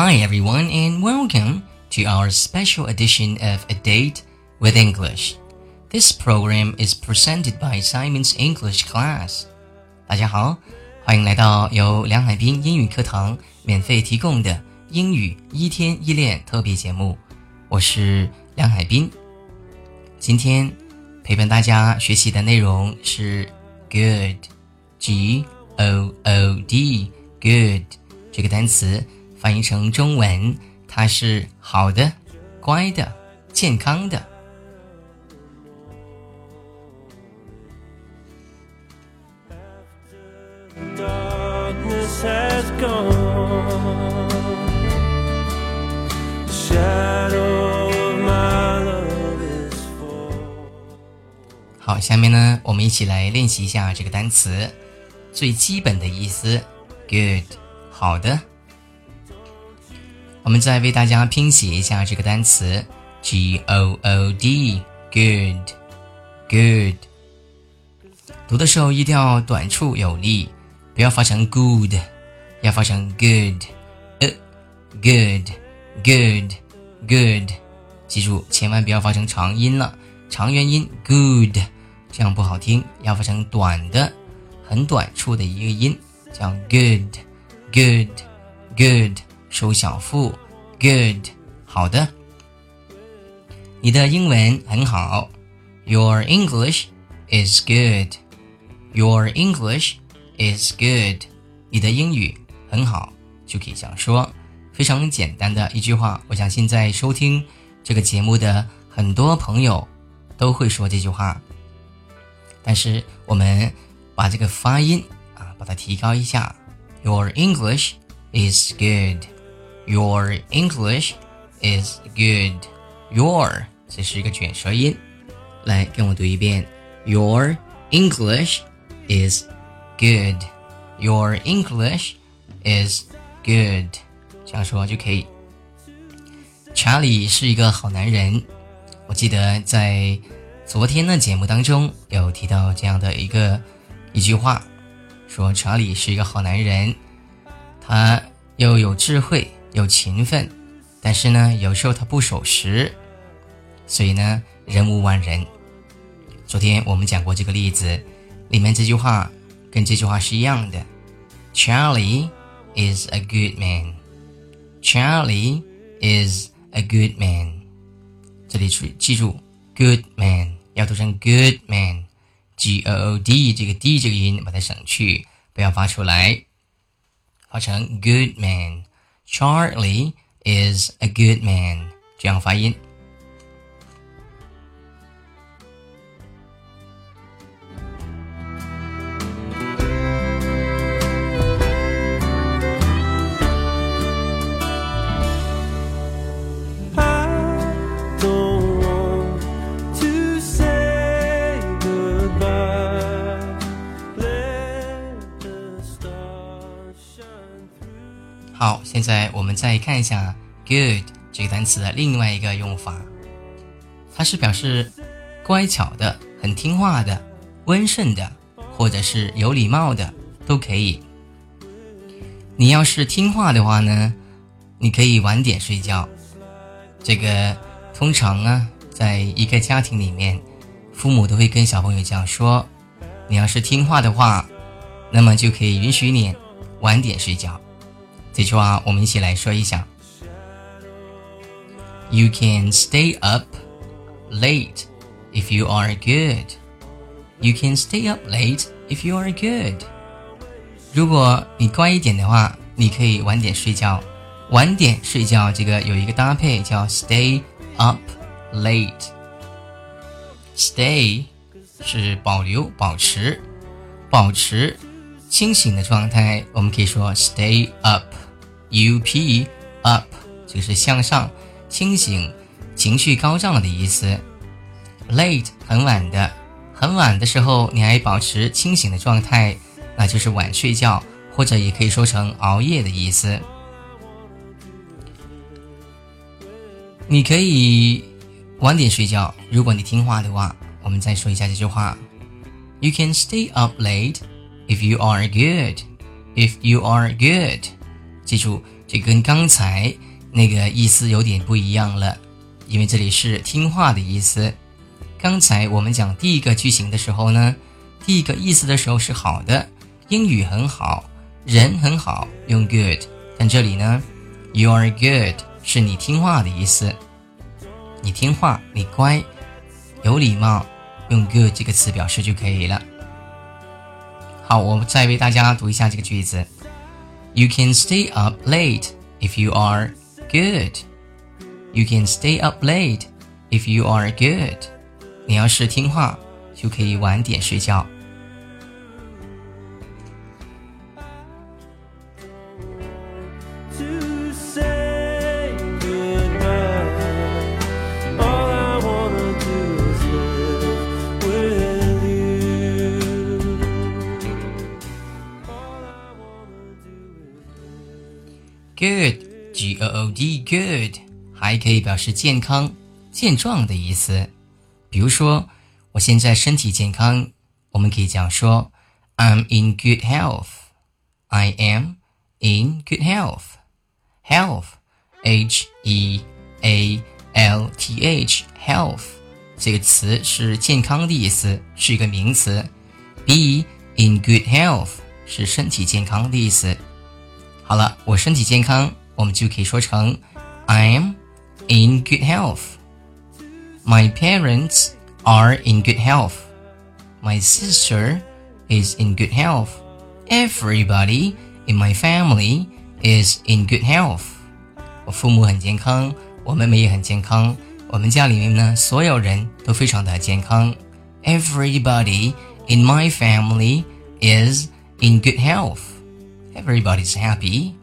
Hi everyone and welcome to our special edition of A Date with English. This program is presented by Simon's English Class. 大家好，欢迎来到由梁海滨英语课堂免费提供的英语一天一练特别节目。我是梁海滨。今天陪伴大家学习的内容是 good，G O O D，good 这个单词。翻译成中文，它是好的、乖的、健康的。好，下面呢，我们一起来练习一下这个单词最基本的意思：good，好的。我们再为大家拼写一下这个单词，g o o d，good，good。读的时候一定要短促有力，不要发成 good，要发成 good，呃，good，good，good。记住，千万不要发成长音了，长元音 good，这样不好听，要发成短的，很短促的一个音，叫 good，good，good。收小腹，good，好的。你的英文很好，Your English is good. Your English is good. 你的英语很好，就可以这样说。非常简单的一句话，我相信在收听这个节目的很多朋友都会说这句话。但是我们把这个发音啊，把它提高一下。Your English is good. Your English is good. Your 这是一个卷舌音，来跟我读一遍。Your English is good. Your English is good. 这样说就可以。查理是一个好男人。我记得在昨天的节目当中有提到这样的一个一句话，说查理是一个好男人，他又有智慧。有勤奋，但是呢，有时候他不守时，所以呢，人无完人。昨天我们讲过这个例子，里面这句话跟这句话是一样的。Charlie is a good man. Charlie is a good man. 这里注记住，good man 要读成 good man，G O O D 这个 D 这个音把它省去，不要发出来，发成 good man。Charlie is a good man，这样发音。 现在我们再看一下 “good” 这个单词的另外一个用法，它是表示乖巧的、很听话的、温顺的，或者是有礼貌的，都可以。你要是听话的话呢，你可以晚点睡觉。这个通常啊，在一个家庭里面，父母都会跟小朋友这样说：你要是听话的话，那么就可以允许你晚点睡觉。这句话我们一起来说一下。You can stay up late if you are good. You can stay up late if you are good. 如果你乖一点的话，你可以晚点睡觉。晚点睡觉这个有一个搭配叫 stay up late。Stay 是保留、保持、保持清醒的状态，我们可以说 stay up。up up，就是向上、清醒、情绪高涨的意思。late 很晚的，很晚的时候你还保持清醒的状态，那就是晚睡觉，或者也可以说成熬夜的意思。你可以晚点睡觉，如果你听话的话。我们再说一下这句话：You can stay up late if you are good. If you are good. 记住，这跟刚才那个意思有点不一样了，因为这里是听话的意思。刚才我们讲第一个句型的时候呢，第一个意思的时候是好的，英语很好，人很好，用 good。但这里呢，you are good 是你听话的意思，你听话，你乖，有礼貌，用 good 这个词表示就可以了。好，我再为大家读一下这个句子。You can stay up late if you are good. You can stay up late if you are good. 你要是听话，就可以晚点睡觉。 可以表示健康、健壮的意思。比如说，我现在身体健康，我们可以讲说，I'm in good health. I am in good health. Health, H E A L T H, health 这个词是健康的意思，是一个名词。Be in good health 是身体健康的意思。好了，我身体健康，我们就可以说成 I'm in good health. My parents are in good health. My sister is in good health. Everybody in my family is in good health. 我父母很健康，我妹妹也很健康。我们家里面呢，所有人都非常的健康。Everybody in my family is in good health. Everybody's happy，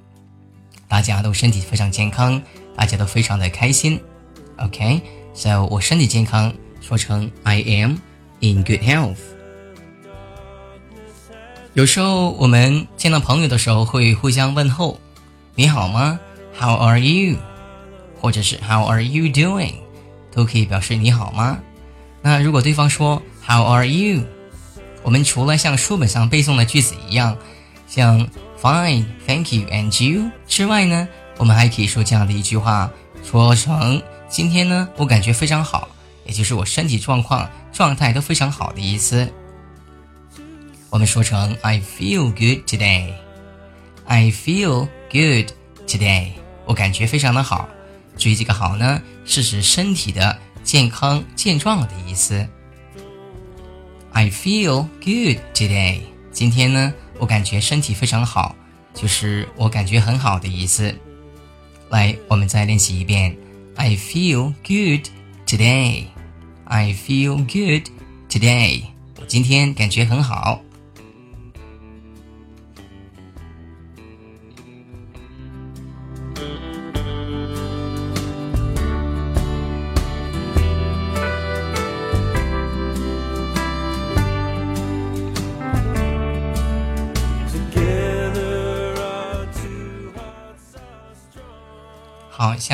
大家都身体非常健康， 大家都非常的开心。OK，so 我身体健康，说成 I am in good health。有时候我们见到朋友的时候会互相问候，你好吗？How are you？或者是 How are you doing？都可以表示你好吗？那如果对方说 How are you？我们除了像书本上背诵的句子一样，像 Fine, thank you. And you? 之外呢，我们还可以说这样的一句话，说成今天呢，我感觉非常好，也就是我身体状况状态都非常好的意思。我们说成 I feel good today. I feel good today. 我感觉非常的好。注意这个好呢，是指身体的健康健壮的意思。I feel good today. 今天呢？我感觉身体非常好，就是我感觉很好的意思。来，我们再练习一遍。I feel good today. I feel good today. 我今天感觉很好。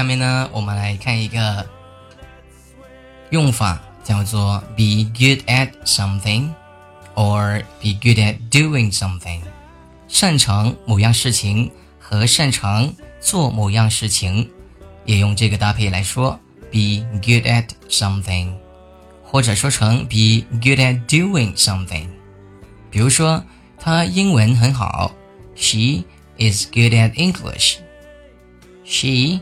下面呢，我们来看一个用法，叫做 be good at something，or be good at doing something。擅长某样事情和擅长做某样事情，也用这个搭配来说 be good at something，或者说成 be good at doing something。比如说，他英文很好，She is good at English She。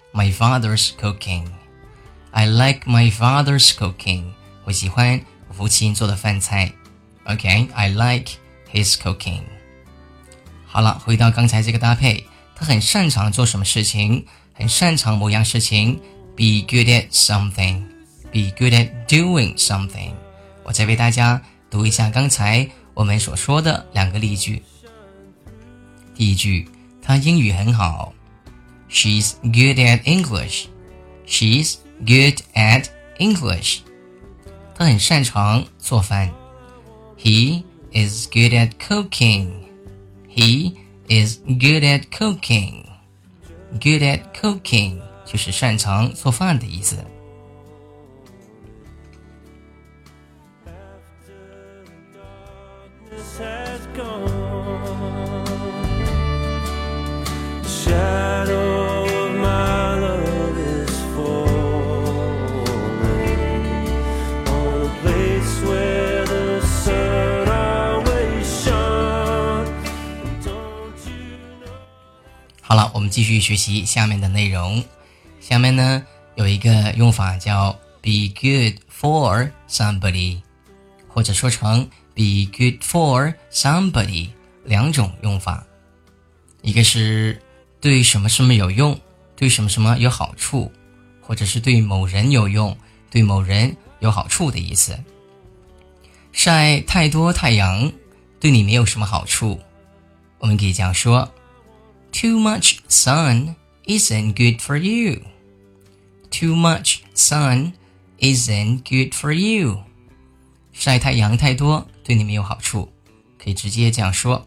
my father's cooking. I like my father's cooking. 我喜欢我父亲做的饭菜。OK, I like his cooking. 好了，回到刚才这个搭配，他很擅长做什么事情，很擅长某样事情。Be good at something. Be good at doing something. 我再为大家读一下刚才我们所说的两个例句。第一句，他英语很好。She's good at English. She's good at English. 他很擅长做饭。He is good at cooking. He is good at cooking. Good at cooking 就是擅长做饭的意思。好了， 继续学习下面的内容。下面呢有一个用法叫 “be good for somebody”，或者说成 “be good for somebody”，两种用法。一个是对什么什么有用，对什么什么有好处，或者是对某人有用，对某人有好处的意思。晒太多太阳对你没有什么好处，我们可以这样说。Too much sun isn't good for you. Too much sun isn't good for you. 晒太阳太多对你没有好处，可以直接这样说。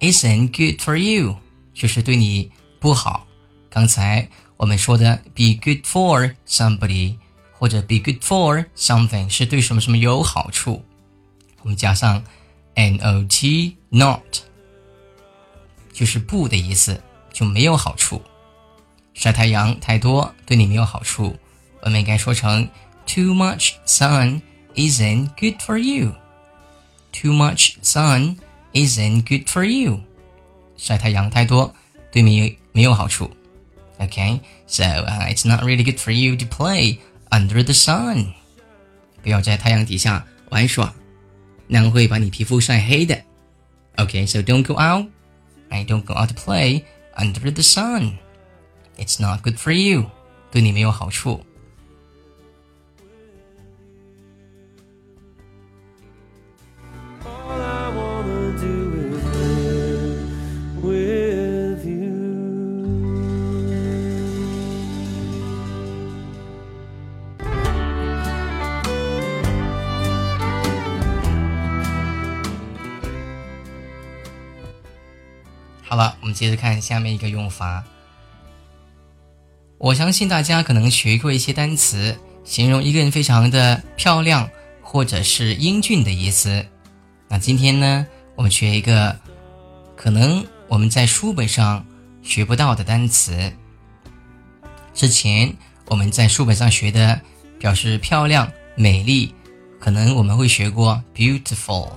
Isn't good for you 就是对你不好。刚才我们说的 be good for somebody 或者 be good for something 是对什么什么有好处，我们加上 not not。 就是不的意思，就没有好处。晒太阳太多对你没有好处，我们应该说成 Too much sun isn't good for you. Too much sun isn't good for you. 晒太阳太多对你没有好处。Okay, so uh, it's not really good for you to play under the sun. 不要在太阳底下玩耍，那样会把你皮肤晒黑的。Okay, so don't go out I don't go out to play under the sun. It's not good for you. 对你没有好处。 接着看下面一个用法。我相信大家可能学过一些单词，形容一个人非常的漂亮或者是英俊的意思。那今天呢，我们学一个可能我们在书本上学不到的单词。之前我们在书本上学的表示漂亮、美丽，可能我们会学过 beautiful，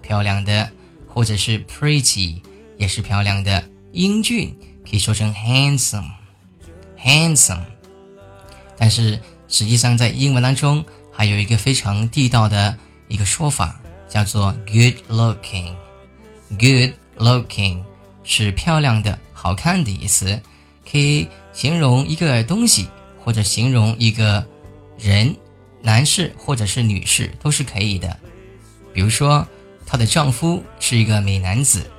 漂亮的，或者是 pretty。也是漂亮的，英俊可以说成 handsome，handsome。但是实际上在英文当中还有一个非常地道的一个说法，叫做 good looking。good looking 是漂亮的、好看的意思，可以形容一个东西或者形容一个人，男士或者是女士都是可以的。比如说，她的丈夫是一个美男子。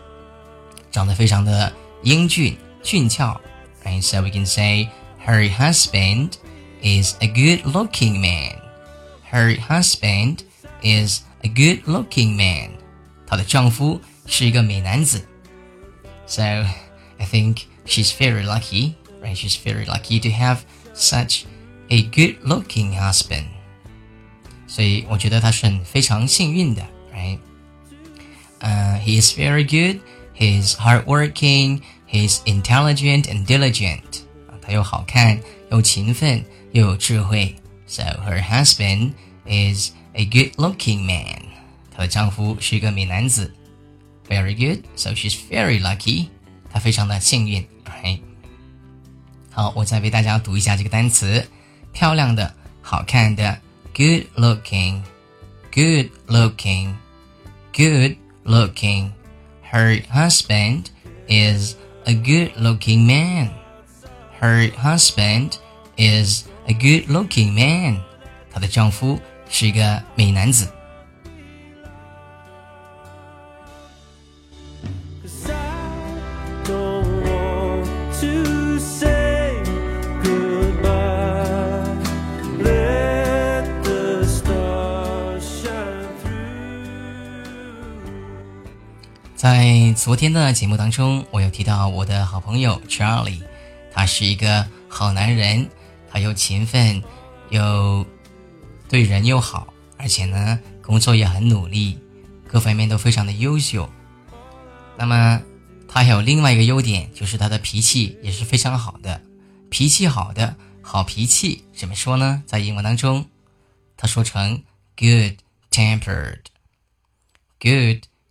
长得非常的英俊俊俏，right? So we can say her husband is a good-looking man. Her husband is a good-looking man. 她的丈夫是一个美男子。So I think she's very lucky, right? She's very lucky to have such a good-looking husband. 所以我觉得她是很非常幸运的，right? Uh, he is very good He's hardworking. He's intelligent and diligent. 他又好看，又勤奋，又有智慧。So her husband is a good-looking man. 她的丈夫是一个美男子。Very good. So she's very lucky. 她非常的幸运。Right? 好，我再为大家读一下这个单词：漂亮的，好看的，good-looking, good-looking, good-looking。her husband is a good-looking man. Her husband is a good-looking man. 她的丈夫是一个美男子。 在昨天的节目当中，我有提到我的好朋友 Charlie，他是一个好男人，他又勤奋，又对人又好，而且呢，工作也很努力，各方面都非常的优秀。那么，他还有另外一个优点，就是他的脾气也是非常好的。脾气好的，好脾气怎么说呢？在英文当中，他说成 good tempered，good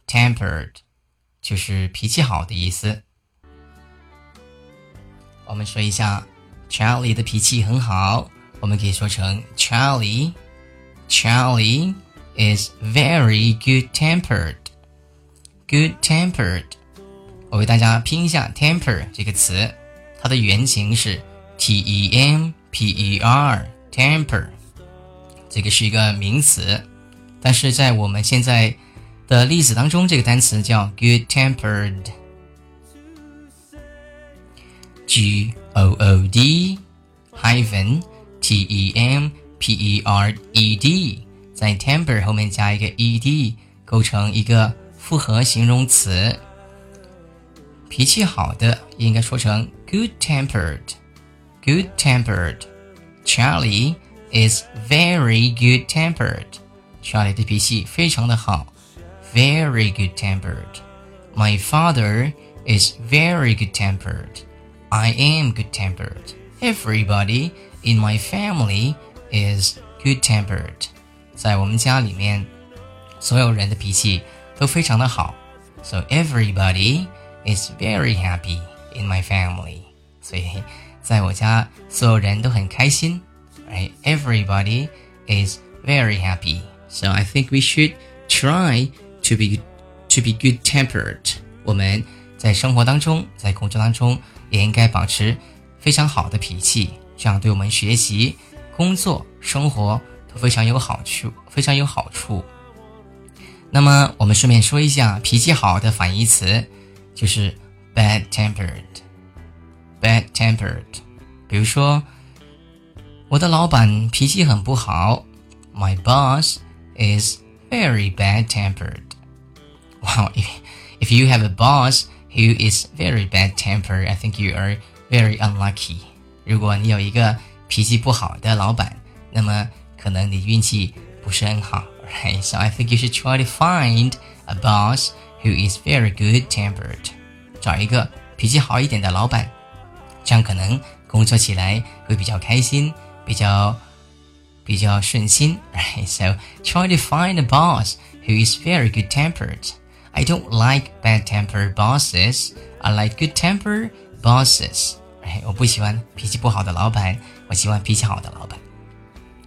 tempered。就是脾气好的意思。我们说一下，Charlie 的脾气很好，我们可以说成 Charlie。Charlie is very good-tempered. Good-tempered，我为大家拼一下 “temper” 这个词，它的原型是 T-E-M-P-E-R，temper。这个是一个名词，但是在我们现在的例子当中，这个单词叫 good tempered，G O O D hyphen T E M P E R E D，在 temper 后面加一个 E D，构成一个复合形容词。脾气好的应该说成 good tempered，good tempered。Charlie is very good tempered。Charlie 的脾气非常的好。 very good tempered. My father is very good tempered. I am good tempered. Everybody in my family is good tempered. 在我们家里面，所有人的脾气都非常的好。So everybody is very happy in my family. 所以在我家所有人都很开心。Right? Everybody is very happy. So I think we should try to be to be good tempered，我们在生活当中，在工作当中也应该保持非常好的脾气，这样对我们学习、工作、生活都非常有好处，非常有好处。那么我们顺便说一下，脾气好的反义词就是 bad tempered，bad tempered。比如说，我的老板脾气很不好，My boss is very bad tempered。Wow, if, if you have a boss who is very bad temper, I think you are very unlucky. 如果你有一个脾气不好的老板，那么可能你运气不是很好，right? So I think you should try to find a boss who is very good tempered. 找一个脾气好一点的老板，这样可能工作起来会比较开心，比较比较顺心，right? So try to find a boss who is very good tempered. I don't like bad-tempered bosses. I like good-tempered bosses. 哎，我不喜欢脾气不好的老板，我喜欢脾气好的老板。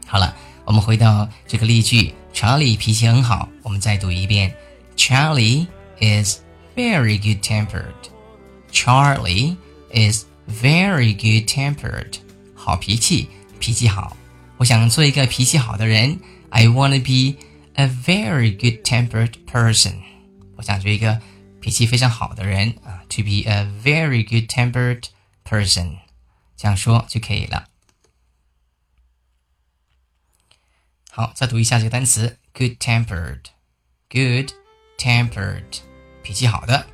好了，我们回到这个例句，Charlie 脾气很好。我们再读一遍：Charlie is very good-tempered. Charlie is very good-tempered. 好脾气，脾气好。我想做一个脾气好的人。I want to be a very good-tempered person. 我想做一个脾气非常好的人啊，to be a very good-tempered person，这样说就可以了。好，再读一下这个单词，good-tempered，good-tempered，脾气好的。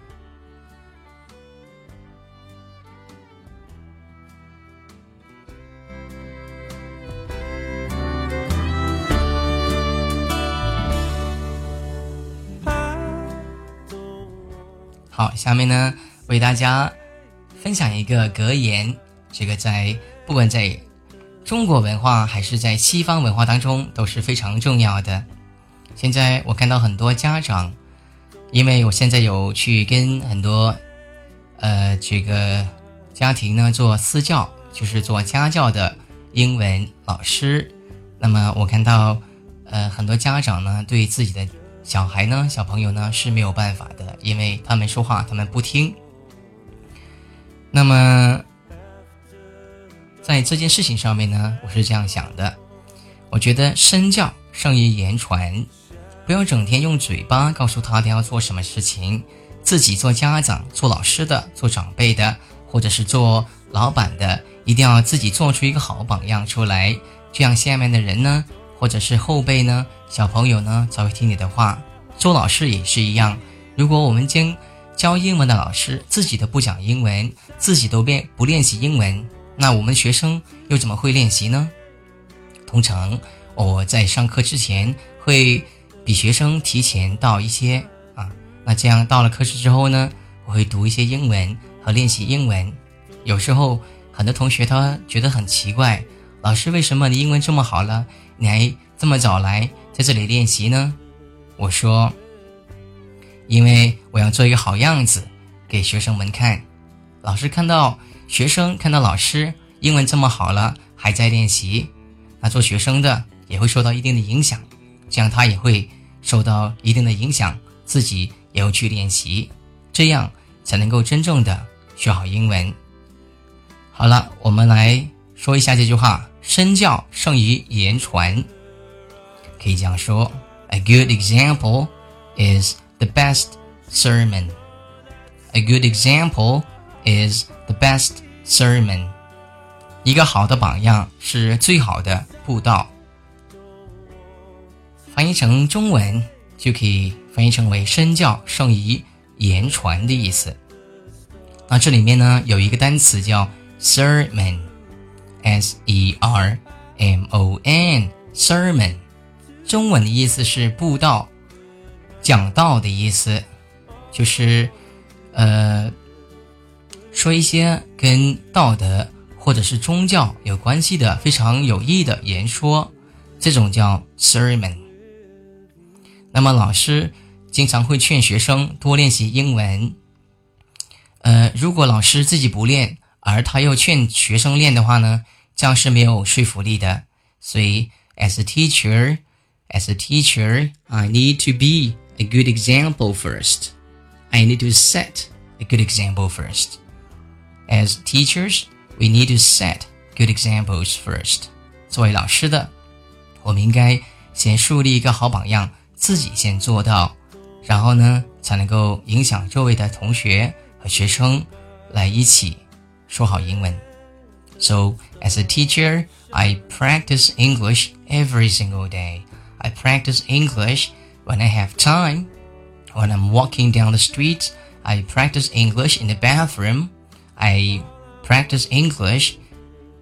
好，下面呢，为大家分享一个格言。这个在不管在中国文化还是在西方文化当中都是非常重要的。现在我看到很多家长，因为我现在有去跟很多呃这个家庭呢做私教，就是做家教的英文老师。那么我看到呃很多家长呢对自己的。小孩呢，小朋友呢是没有办法的，因为他们说话他们不听。那么，在这件事情上面呢，我是这样想的，我觉得身教胜于言传，不要整天用嘴巴告诉他他要做什么事情，自己做家长、做老师的、做长辈的，或者是做老板的，一定要自己做出一个好榜样出来，这样下面的人呢。或者是后辈呢，小朋友呢才会听你的话。做老师也是一样，如果我们将教英文的老师自己都不讲英文，自己都练不练习英文，那我们学生又怎么会练习呢？通常我在上课之前会比学生提前到一些啊，那这样到了课室之后呢，我会读一些英文和练习英文。有时候很多同学他觉得很奇怪，老师为什么你英文这么好了，你还这么早来在这里练习呢？我说。因为我要做一个好样子给学生们看，老师看到学生看到老师英文这么好了，还在练习，那做学生的也会受到一定的影响，这样他也会受到一定的影响，自己也要去练习，这样才能够真正的学好英文。好了，我们来说一下这句话：身教胜于言传。可以这样说：A good example is the best sermon. A good example is the best sermon. 一个好的榜样是最好的布道。翻译成中文就可以翻译成为“身教胜于言传”的意思。那这里面呢有一个单词叫 “sermon” S E R M O N sermon，中文的意思是布道。讲道的意思，就是，呃，说一些跟道德或者是宗教有关系的非常有益的言说，这种叫 sermon。那么老师经常会劝学生多练习英文。呃，如果老师自己不练，而他又劝学生练的话呢，这样是没有说服力的。所以，as a teacher，as a teacher，I need to be a good example first. I need to set a good example first. As teachers, we need to set good examples first. 作为老师的，我们应该先树立一个好榜样，自己先做到，然后呢，才能够影响周围的同学和学生来一起说好英文。So, as a teacher, I practice English every single day. I practice English when I have time, when I'm walking down the street, I practice English in the bathroom. I practice English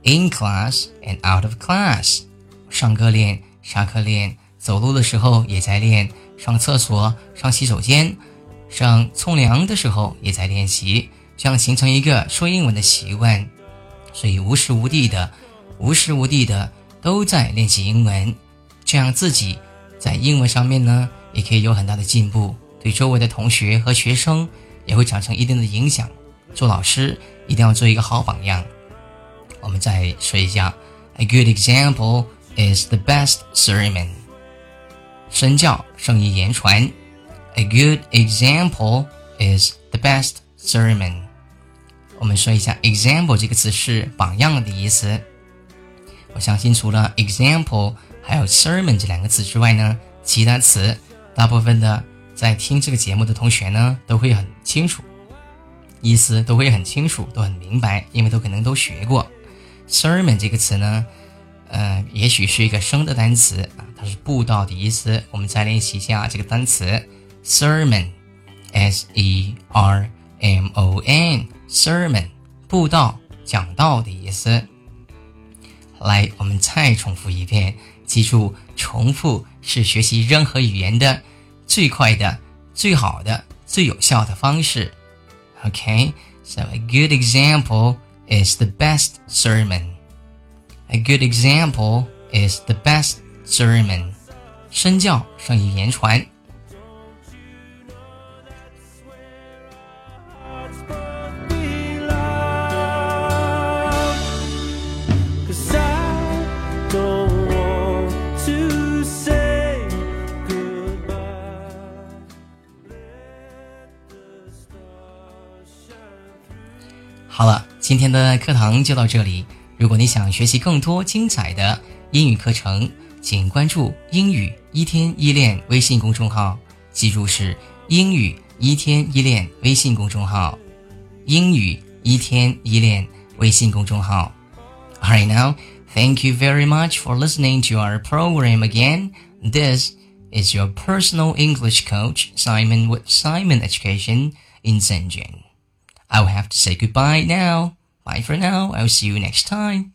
in class and out of class. 上课练，下课练，走路的时候也在练，上厕所、上洗手间、上冲凉的时候也在练习， 这样形成一个说英文的习惯。所以无时无地的、无时无地的都在练习英文，这样自己在英文上面呢，也可以有很大的进步，对周围的同学和学生也会产生一定的影响。做老师一定要做一个好榜样。我们再说一下，A good example is the best sermon。身教胜于言传。A good example is the best sermon。我们说一下，example 这个词是榜样的意思。我相信除了 example。还有 sermon 这两个词之外呢，其他词大部分的在听这个节目的同学呢都会很清楚，意思都会很清楚，都很明白，因为都可能都学过。sermon 这个词呢，呃，也许是一个生的单词啊，它是布道的意思。我们再练习一下这个单词 “sermon”，s-e-r-m-o-n n，sermon，布道、讲道的意思。来，我们再重复一遍。记住，重复是学习任何语言的最快的、最好的、最有效的方式。Okay, so a good example is the best sermon. A good example is the best sermon. 身教胜于言传。 今天的课堂就到这里。如果你想学习更多精彩的英语课程，请关注“英语一天一练”微信公众号。记住是“英语一天一练”微信公众号，“英语一天一练”微信公众号。Alright now, thank you very much for listening to our program again. This is your personal English coach, Simon with Simon Education in Shenzhen. I will have to say goodbye now. Bye for now. I'll see you next time.